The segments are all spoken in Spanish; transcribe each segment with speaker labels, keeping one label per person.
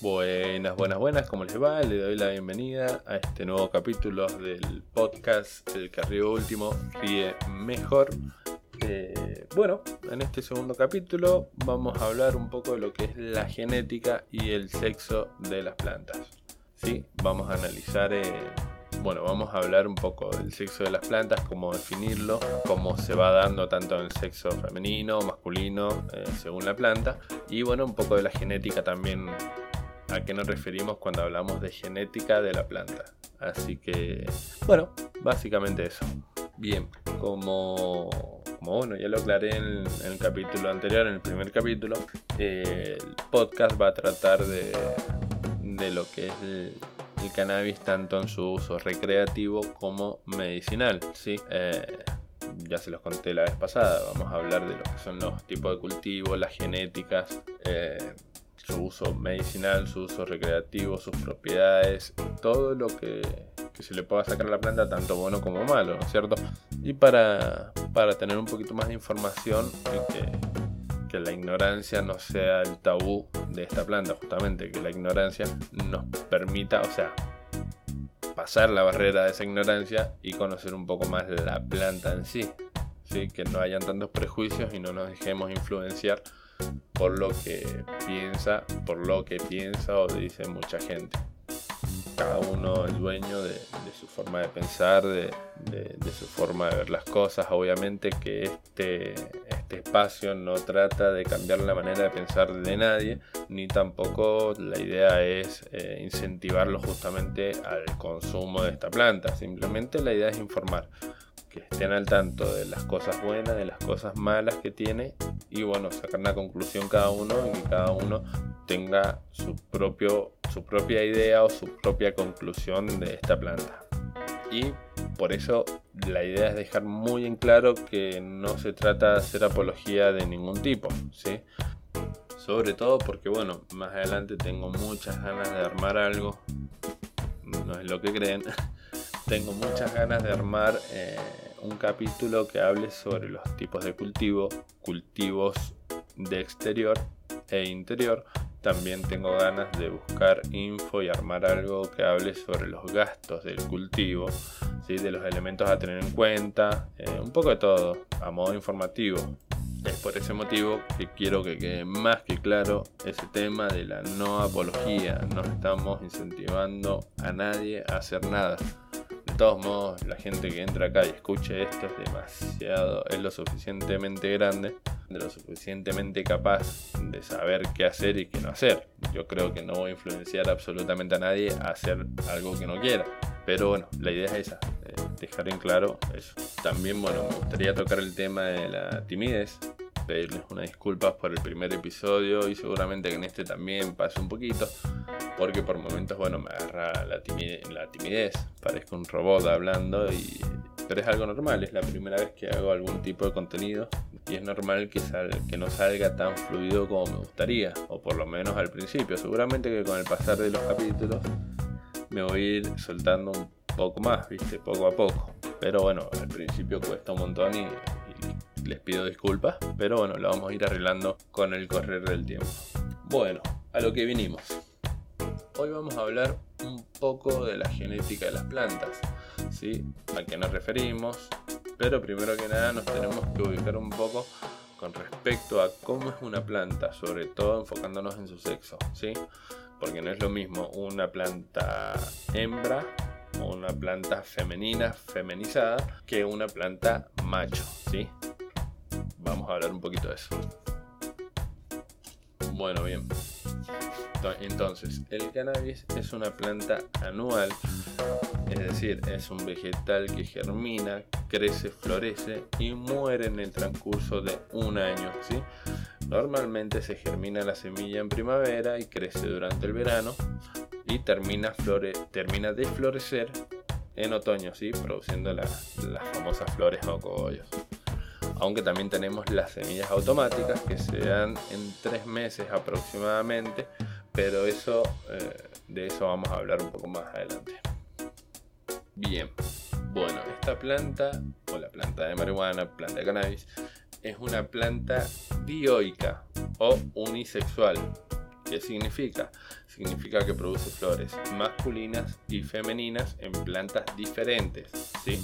Speaker 1: Buenas, buenas, buenas, ¿cómo les va? Le doy la bienvenida a este nuevo capítulo del podcast El que último ríe mejor. Eh, bueno, en este segundo capítulo vamos a hablar un poco de lo que es la genética y el sexo de las plantas. ¿sí? Vamos a analizar, eh, bueno, vamos a hablar un poco del sexo de las plantas, cómo definirlo, cómo se va dando tanto en el sexo femenino, masculino, eh, según la planta, y bueno, un poco de la genética también a qué nos referimos cuando hablamos de genética de la planta. Así que, bueno, básicamente eso. Bien, como, como bueno, ya lo aclaré en, el capítulo anterior, en el primer capítulo, el podcast va a tratar de, de lo que es el, cannabis tanto en su uso recreativo como medicinal. ¿sí? Eh, ya se los conté la vez pasada, vamos a hablar de lo que son los tipos de cultivo, las genéticas, eh, su uso medicinal, su uso recreativo, sus propiedades, todo lo que, se le pueda sacar a la planta, tanto bueno como malo, ¿no es cierto? Y para, tener un poquito más de información que, que la ignorancia no sea el tabú de esta planta, justamente, que la ignorancia nos permita, o sea, pasar la barrera de esa ignorancia y conocer un poco más la planta en sí. ¿sí? Que no hayan tantos prejuicios y no nos dejemos influenciar por lo que piensa, por lo que piensa o dice mucha gente. Cada uno es dueño de, su forma de pensar, de, su forma de ver las cosas. Obviamente que este, este espacio no trata de cambiar la manera de pensar de nadie, ni tampoco la idea es eh, incentivarlo justamente al consumo de esta planta. Simplemente la idea es informar que estén al tanto de las cosas buenas, de las cosas malas que tiene y bueno, sacar una conclusión cada uno y que cada uno tenga su, propio, su propia idea o su propia conclusión de esta planta. Y por eso la idea es dejar muy en claro que no se trata de hacer apología de ningún tipo, ¿sí? Sobre todo porque, bueno, más adelante tengo muchas ganas de armar algo, no es lo que creen, tengo muchas ganas de armar eh, un capítulo que hable sobre los tipos de cultivo, cultivos de exterior e interior. También tengo ganas de buscar info y armar algo que hable sobre los gastos del cultivo, ¿sí? de los elementos a tener en cuenta, eh, un poco de todo, a modo informativo. Es por ese motivo que quiero que quede más que claro ese tema de la no apología. No estamos incentivando a nadie a hacer nada todos modos, la gente que entra acá y escuche esto es demasiado, es lo suficientemente grande, de lo suficientemente capaz de saber qué hacer y qué no hacer. Yo creo que no voy a influenciar absolutamente a nadie a hacer algo que no quiera. Pero bueno, la idea es esa, eh, dejar en claro eso. También, bueno, me gustaría tocar el tema de la timidez, pedirles una disculpas por el primer episodio y seguramente que en este también pase un poquito, porque por momentos, bueno, me agarra la timidez, parezco un robot hablando, y, pero es algo normal, es la primera vez que hago algún tipo de contenido y es normal que, sal, que no salga tan fluido como me gustaría, o por lo menos al principio, seguramente que con el pasar de los capítulos me voy a ir soltando un poco más, viste, poco a poco. Pero bueno, al principio cuesta un montón y les pido disculpas, pero bueno, lo vamos a ir arreglando con el correr del tiempo. Bueno, a lo que vinimos. Hoy vamos a hablar un poco de la genética de las plantas, ¿sí? A qué nos referimos, pero primero que nada nos tenemos que ubicar un poco con respecto a cómo es una planta, sobre todo enfocándonos en su sexo, ¿sí? Porque no es lo mismo una planta hembra una planta femenina, femenizada, que una planta macho, ¿sí? vamos a hablar un poquito de eso. Bueno, bien. Entonces, el cannabis es una planta anual, es decir, es un vegetal que germina, crece, florece y muere en el transcurso de un año. ¿sí? Normalmente se germina la semilla en primavera y crece durante el verano y termina, de florecer en otoño, ¿sí? produciendo las famosas flores o cogollos aunque también tenemos las semillas automáticas que se dan en tres meses aproximadamente, pero eso, eh, de eso vamos a hablar un poco más adelante. Bien, bueno, esta planta, o la planta de marihuana, planta de cannabis, es una planta dioica o unisexual. ¿Qué significa? Significa que produce flores masculinas y femeninas en plantas diferentes. ¿sí?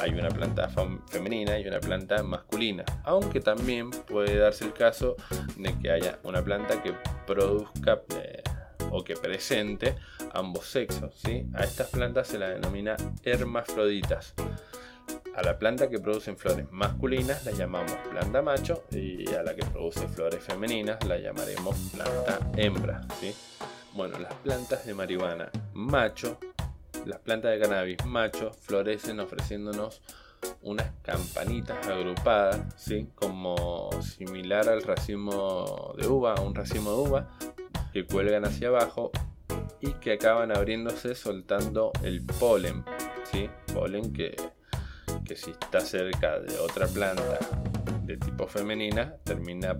Speaker 1: Hay una planta femenina y una planta masculina. Aunque también puede darse el caso de que haya una planta que produzca eh, o que presente ambos sexos. ¿sí? A estas plantas se la denomina hermafroditas. A la planta que produce flores masculinas la llamamos planta macho y a la que produce flores femeninas la llamaremos planta hembra. ¿sí? Bueno, las plantas de marihuana macho, las plantas de cannabis macho florecen ofreciéndonos unas campanitas agrupadas, ¿sí? como similar al racimo de uva, un racimo de uva, que cuelgan hacia abajo y que acaban abriéndose soltando el polen, ¿sí? polen que que si está cerca de otra planta de tipo femenina, termina,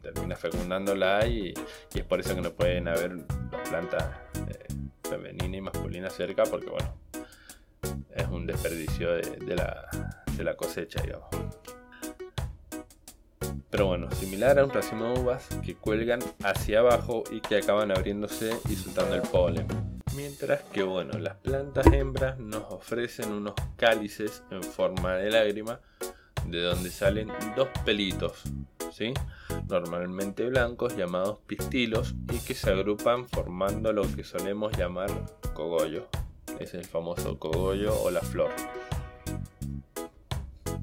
Speaker 1: termina fecundándola y, y es por eso que no pueden haber plantas eh, femenina y masculina cerca, porque bueno, es un desperdicio de, la, de la cosecha, digamos. Pero bueno, similar a un racimo de uvas que cuelgan hacia abajo y que acaban abriéndose y soltando el polen. Mientras que bueno, las plantas hembras nos ofrecen unos cálices en forma de lágrima de donde salen dos pelitos, ¿sí? normalmente blancos llamados pistilos y que se agrupan formando lo que solemos llamar cogollo. Es el famoso cogollo o la flor.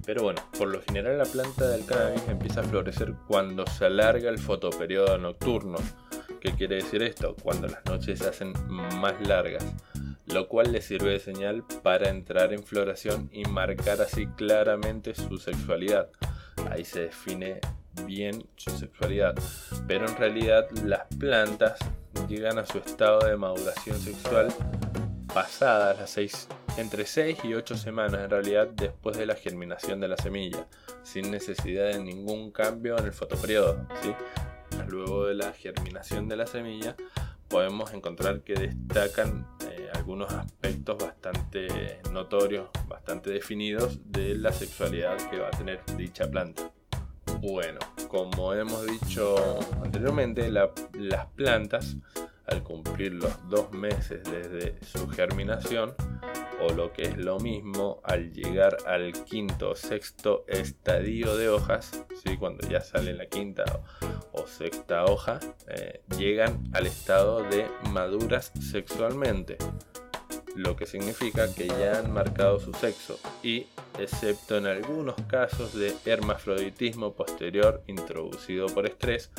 Speaker 1: Pero bueno, por lo general la planta del cannabis empieza a florecer cuando se alarga el fotoperiodo nocturno, ¿Qué quiere decir esto? Cuando las noches se hacen más largas, lo cual le sirve de señal para entrar en floración y marcar así claramente su sexualidad. Ahí se define bien su sexualidad, pero en realidad las plantas llegan a su estado de maduración sexual pasadas las seis, entre 6 y 8 semanas en realidad después de la germinación de la semilla, sin necesidad de ningún cambio en el fotoperiodo. ¿sí? luego de la germinación de la semilla, podemos encontrar que destacan eh, algunos aspectos bastante notorios, bastante definidos de la sexualidad que va a tener dicha planta. Bueno, como hemos dicho anteriormente, las plantas, al cumplir los dos meses desde su germinación, o lo que es lo mismo, al llegar al quinto o sexto estadio de hojas, ¿sí? cuando ya sale la quinta o, sexta hoja, eh, llegan al estado de maduras sexualmente, lo que significa que ya han marcado su sexo y, excepto en algunos casos de hermafroditismo posterior introducido por estrés,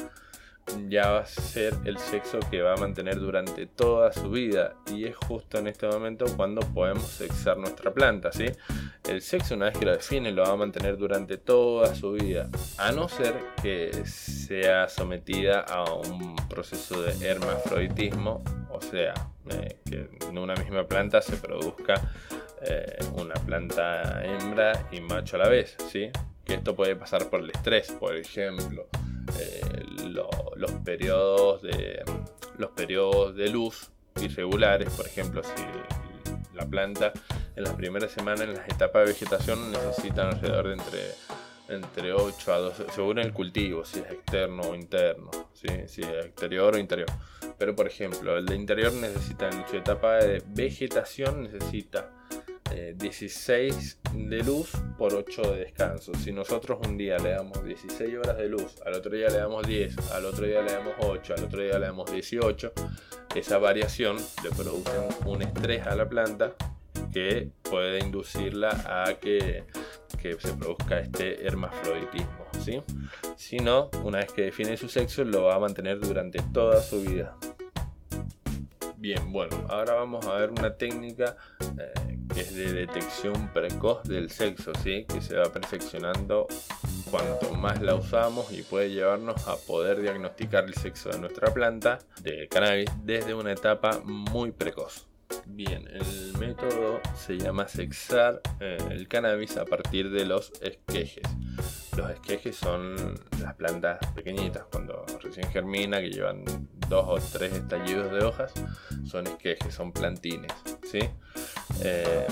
Speaker 1: ya va a ser el sexo que va a mantener durante toda su vida y es justo en este momento cuando podemos sexar nuestra planta, ¿sí? El sexo una vez que lo define lo va a mantener durante toda su vida, a no ser que sea sometida a un proceso de hermafroditismo, o sea, eh, que en una misma planta se produzca eh, una planta hembra y macho a la vez, ¿sí? Que esto puede pasar por el estrés, por ejemplo. Eh, los, periodos de, los periodos de luz irregulares, por ejemplo, si la planta en las primeras semanas, en las etapas de vegetación, necesitan alrededor de entre, entre 8 a 12, según el cultivo, si es externo o interno, si es exterior o interior. Pero por ejemplo, el de interior necesita en su etapa de vegetación, necesita 16 eh, de luz por 8 de descanso. Si nosotros un día le damos 16 horas de luz, al otro día le damos 10, al otro día le damos 8, al otro día le damos 18, esa variación le produce un estrés a la planta que puede inducirla a que, se produzca este hermafroditismo. ¿sí? Si no, una vez que define su sexo, lo va a mantener durante toda su vida. Bien, bueno, ahora vamos a ver una técnica eh, que es de detección precoz del sexo, ¿sí? que se va perfeccionando cuanto más la usamos y puede llevarnos a poder diagnosticar el sexo de nuestra planta de cannabis desde una etapa muy precoz. Bien, el método se llama sexar eh, el cannabis a partir de los esquejes. Los esquejes son las plantas pequeñitas cuando recién germina, que llevan dos o tres estallidos de hojas, son esquejes, son plantines. ¿sí? Eh,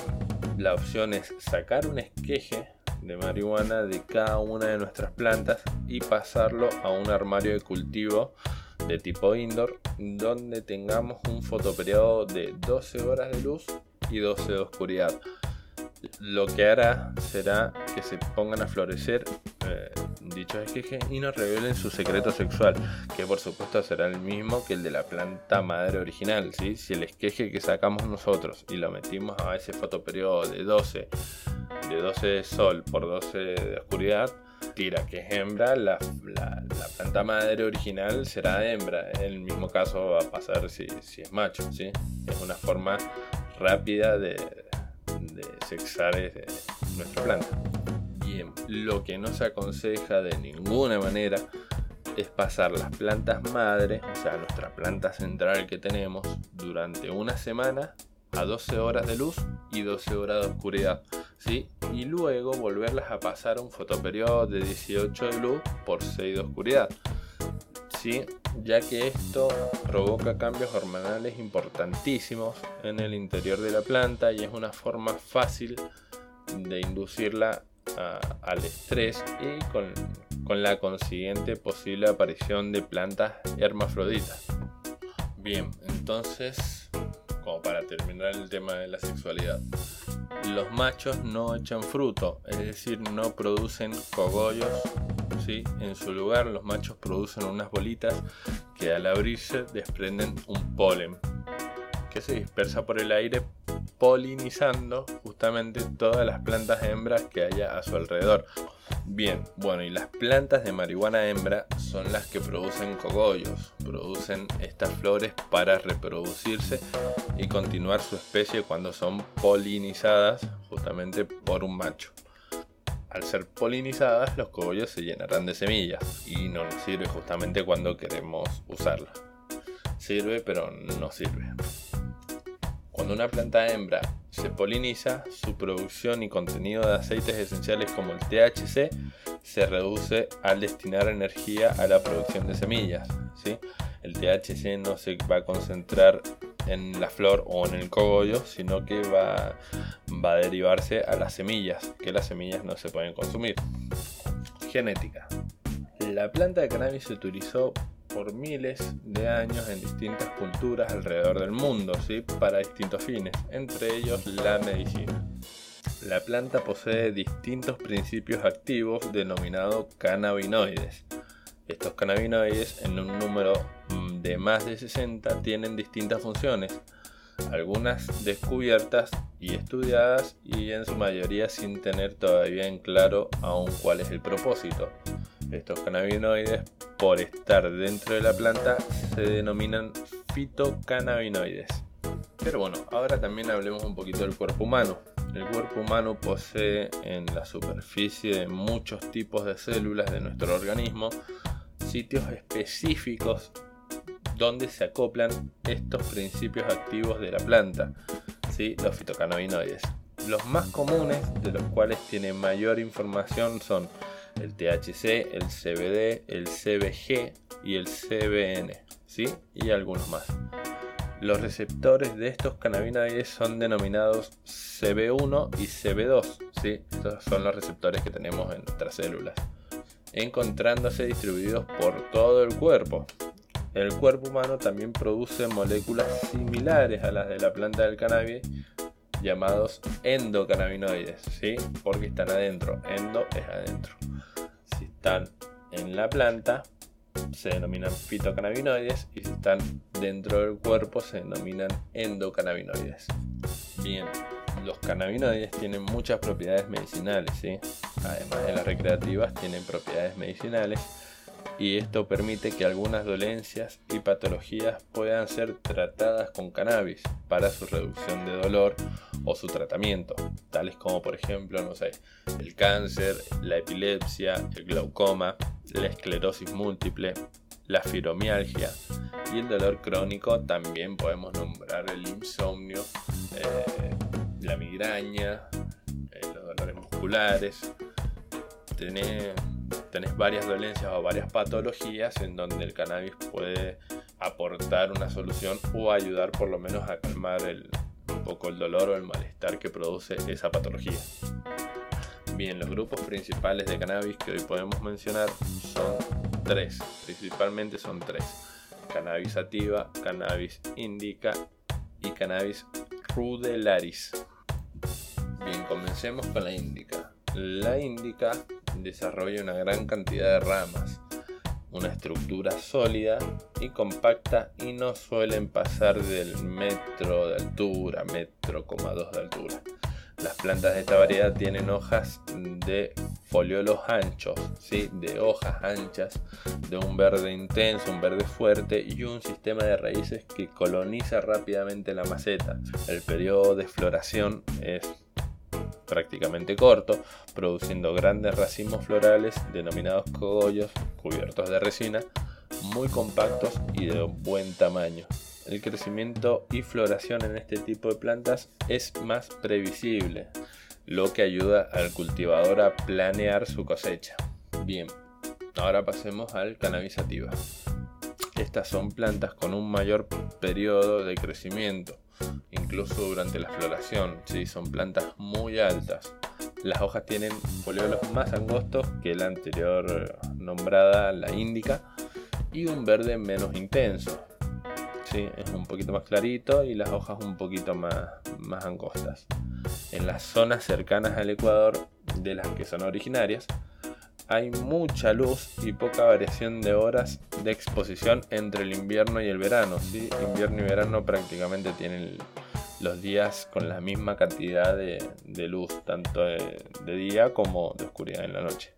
Speaker 1: la opción es sacar un esqueje de marihuana de cada una de nuestras plantas y pasarlo a un armario de cultivo de tipo indoor donde tengamos un fotoperiodo de 12 horas de luz y 12 de oscuridad. Lo que hará será que se pongan a florecer eh, dichos esquejes y nos revelen su secreto sexual, que por supuesto será el mismo que el de la planta madre original. ¿sí? Si el esqueje que sacamos nosotros y lo metimos a ese fotoperiodo de 12, de 12 de sol por 12 de oscuridad, tira que es hembra, la, planta madre original será hembra. En el mismo caso va a pasar si, es macho. ¿sí? Es una forma rápida de, de sexar eh, nuestra planta. Bien, lo que no se aconseja de ninguna manera es pasar las plantas madre, o sea, nuestra planta central que tenemos, durante una semana a 12 horas de luz y 12 horas de oscuridad. ¿sí? Y luego volverlas a pasar a un fotoperiodo de 18 de luz por 6 de oscuridad. ¿sí? Ya que esto provoca cambios hormonales importantísimos en el interior de la planta y es una forma fácil de inducirla al estrés y con, con la consiguiente posible aparición de plantas hermafroditas. Bien, entonces, como para terminar el tema de la sexualidad, los machos no echan fruto, es decir, no producen cogollos. ¿sí? En su lugar, los machos producen unas bolitas que al abrirse desprenden un polen que se dispersa por el aire polinizando justamente todas las plantas hembras que haya a su alrededor. Bien, bueno, y las plantas de marihuana hembra son las que producen cogollos, producen estas flores para reproducirse y continuar su especie cuando son polinizadas justamente por un macho. Al ser polinizadas, los cogollos se llenarán de semillas y no nos sirve justamente cuando queremos usarla. Sirve, pero no sirve. Cuando una planta hembra se poliniza, su producción y contenido de aceites esenciales como el THC se reduce al destinar energía a la producción de semillas. El THC no se va a concentrar en la flor o en el cogollo, sino que va, va a derivarse a las semillas, que las semillas no se pueden consumir. Genética. La planta de cannabis se utilizó por miles de años en distintas culturas alrededor del mundo, ¿sí? para distintos fines, entre ellos la medicina. La planta posee distintos principios activos denominados cannabinoides. Estos cannabinoides, en un número mm, de más de 60, tienen distintas funciones, algunas descubiertas y estudiadas y en su mayoría sin tener todavía en claro aún cuál es el propósito. Estos cannabinoides, por estar dentro de la planta, se denominan fitocannabinoides. Pero bueno, ahora también hablemos un poquito del cuerpo humano. El cuerpo humano posee en la superficie de muchos tipos de células de nuestro organismo sitios específicos donde se acoplan estos principios activos de la planta, ¿sí? los fitocannabinoides. Los más comunes, de los cuales tiene mayor información, son el THC, el CBD, el CBG y el CBN, ¿sí? y algunos más. Los receptores de estos cannabinoides son denominados CB1 y CB2, ¿sí? estos son los receptores que tenemos en nuestras células, encontrándose distribuidos por todo el cuerpo. El cuerpo humano también produce moléculas similares a las de la planta del cannabis llamados endocannabinoides, ¿sí? porque están adentro, endo es adentro están en la planta se denominan fitocannabinoides y si están dentro del cuerpo se denominan endocannabinoides. Bien, los cannabinoides tienen muchas propiedades medicinales, ¿sí? además de las recreativas tienen propiedades medicinales y esto permite que algunas dolencias y patologías puedan ser tratadas con cannabis para su reducción de dolor o su tratamiento, tales como por ejemplo, no sé, el cáncer, la epilepsia, el glaucoma, la esclerosis múltiple, la fibromialgia y el dolor crónico, también podemos nombrar el insomnio, eh, la migraña, eh, los dolores musculares, tener tenés varias dolencias o varias patologías en donde el cannabis puede aportar una solución o ayudar por lo menos a calmar un poco el dolor o el malestar que produce esa patología. Bien, los grupos principales de cannabis que hoy podemos mencionar son tres, principalmente son tres. cannabis sativa, cannabis indica y cannabis rudelaris. Bien, comencemos con la indica. La indica desarrolla una gran cantidad de ramas, una estructura sólida y compacta y no suelen pasar del metro de altura, metro coma dos de altura. Las plantas de esta variedad tienen hojas de foliolos anchos, ¿sí? de hojas anchas, de un verde intenso, un verde fuerte y un sistema de raíces que coloniza rápidamente la maceta. El periodo de floración es prácticamente corto, produciendo grandes racimos florales denominados cogollos cubiertos de resina, muy compactos y de buen tamaño. El crecimiento y floración en este tipo de plantas es más previsible, lo que ayuda al cultivador a planear su cosecha. Bien, ahora pasemos al cannabis sativa. Estas son plantas con un mayor periodo de crecimiento, incluso durante la floración. Sí, son plantas muy altas. Las hojas tienen foliolos más angostos que la anterior nombrada, la índica, y un verde menos intenso. Sí, es un poquito más clarito y las hojas un poquito más, más angostas. En las zonas cercanas al Ecuador, de las que son originarias, hay mucha luz y poca variación de horas de exposición entre el invierno y el verano. ¿sí? Invierno y verano prácticamente tienen los días con la misma cantidad de, luz, tanto de, día como de oscuridad en la noche.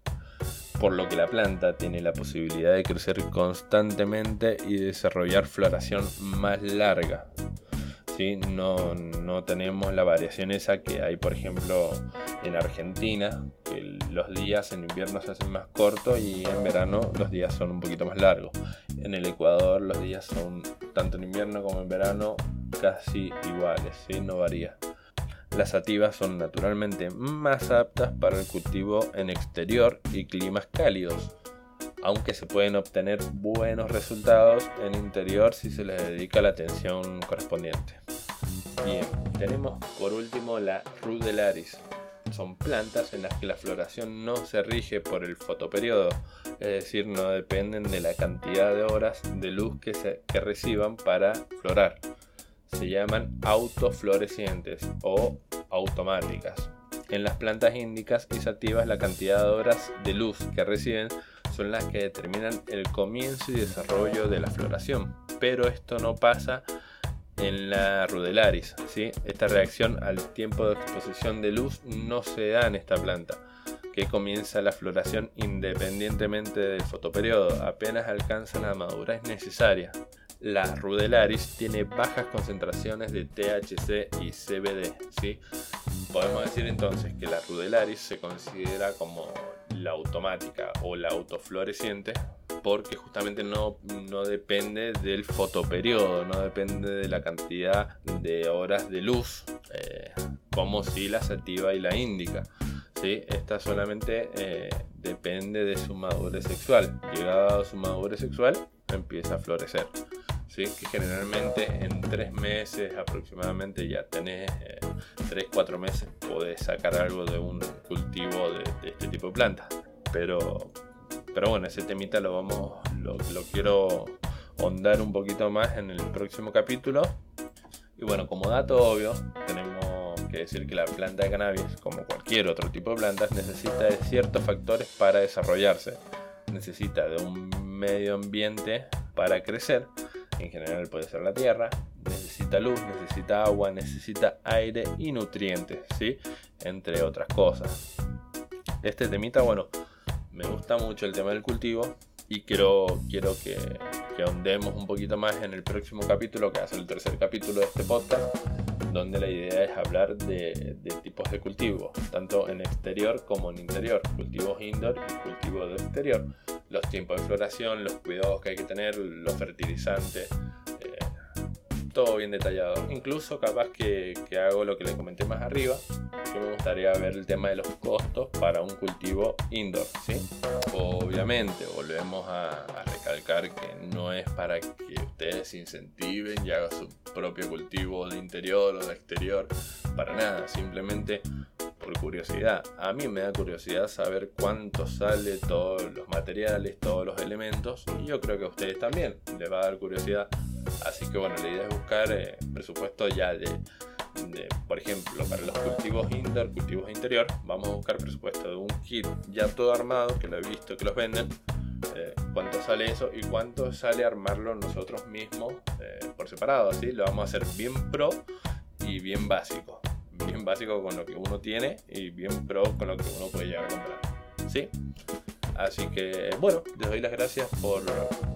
Speaker 1: Por lo que la planta tiene la posibilidad de crecer constantemente y desarrollar floración más larga. ¿Sí? No, no tenemos la variación esa que hay, por ejemplo, en Argentina, que los días en invierno se hacen más cortos y en verano los días son un poquito más largos. En el Ecuador los días son, tanto en invierno como en verano, casi iguales, ¿sí? no varía. Las sativas son naturalmente más aptas para el cultivo en exterior y climas cálidos, aunque se pueden obtener buenos resultados en interior si se les dedica la atención correspondiente. Bien, tenemos por último la Rudelaris. Son plantas en las que la floración no se rige por el fotoperiodo, es decir, no dependen de la cantidad de horas de luz que, reciban para florar. Se llaman autoflorecientes o automáticas. En las plantas índicas y sativas la cantidad de horas de luz que reciben son las que determinan el comienzo y desarrollo de la floración. Pero esto no pasa en la rudelaris. ¿sí? Esta reacción al tiempo de exposición de luz no se da en esta planta, que comienza la floración independientemente del fotoperiodo, apenas alcanza la madurez necesaria. La rudelaris tiene bajas concentraciones de THC y CBD. ¿sí? Podemos decir entonces que la rudelaris se considera como la automática o la autofloreciente porque justamente no, no depende del fotoperiodo, no depende de la cantidad de horas de luz, eh, como si la sativa y la índica. ¿sí? Esta solamente eh, depende de su madurez sexual. Llegada a su madurez sexual, empieza a florecer. ¿Sí? Que generalmente en tres meses aproximadamente ya tenés, eh, tres, cuatro meses, podés sacar algo de un cultivo de, este tipo de plantas. Pero pero bueno, ese temita lo vamos, lo, quiero hondar un poquito más en el próximo capítulo. Y bueno, como dato obvio, tenemos que decir que la planta de cannabis, como cualquier otro tipo de plantas, necesita de ciertos factores para desarrollarse. Necesita de un medio ambiente para crecer, en general puede ser la tierra, necesita luz, necesita agua, necesita aire y nutrientes, ¿sí? Entre otras cosas. Este temita, bueno, me gusta mucho el tema del cultivo y quiero, quiero que, que ahondemos un poquito más en el próximo capítulo, que va a ser el tercer capítulo de este podcast, donde la idea es hablar de, de tipos de cultivo, tanto en exterior como en interior, cultivos indoor y cultivos de exterior, los tiempos de floración, los cuidados que hay que tener, los fertilizantes, todo bien detallado. Incluso capaz que, hago lo que le comenté más arriba, que me gustaría ver el tema de los costos para un cultivo indoor. ¿sí? Obviamente, volvemos a, recalcar que no es para que ustedes incentiven y hagan su propio cultivo de interior o de exterior, para nada, simplemente por curiosidad. A mí me da curiosidad saber cuánto sale todos los materiales, todos los elementos. Y yo creo que a ustedes también les va a dar curiosidad. Así que bueno, la idea es buscar eh, presupuesto ya de, por ejemplo, para los cultivos indoor, cultivos interior, vamos a buscar presupuesto de un kit ya todo armado, que lo he visto que los venden. Eh, cuánto sale eso y cuánto sale armarlo nosotros mismos eh, por separado, así lo vamos a hacer bien pro y bien básico bien básico con lo que uno tiene y bien pro con lo que uno puede llegar a comprar. ¿Sí? Así que bueno, les doy las gracias por,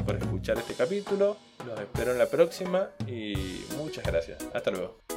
Speaker 1: por escuchar este capítulo. Los espero en la próxima y muchas gracias. Hasta luego.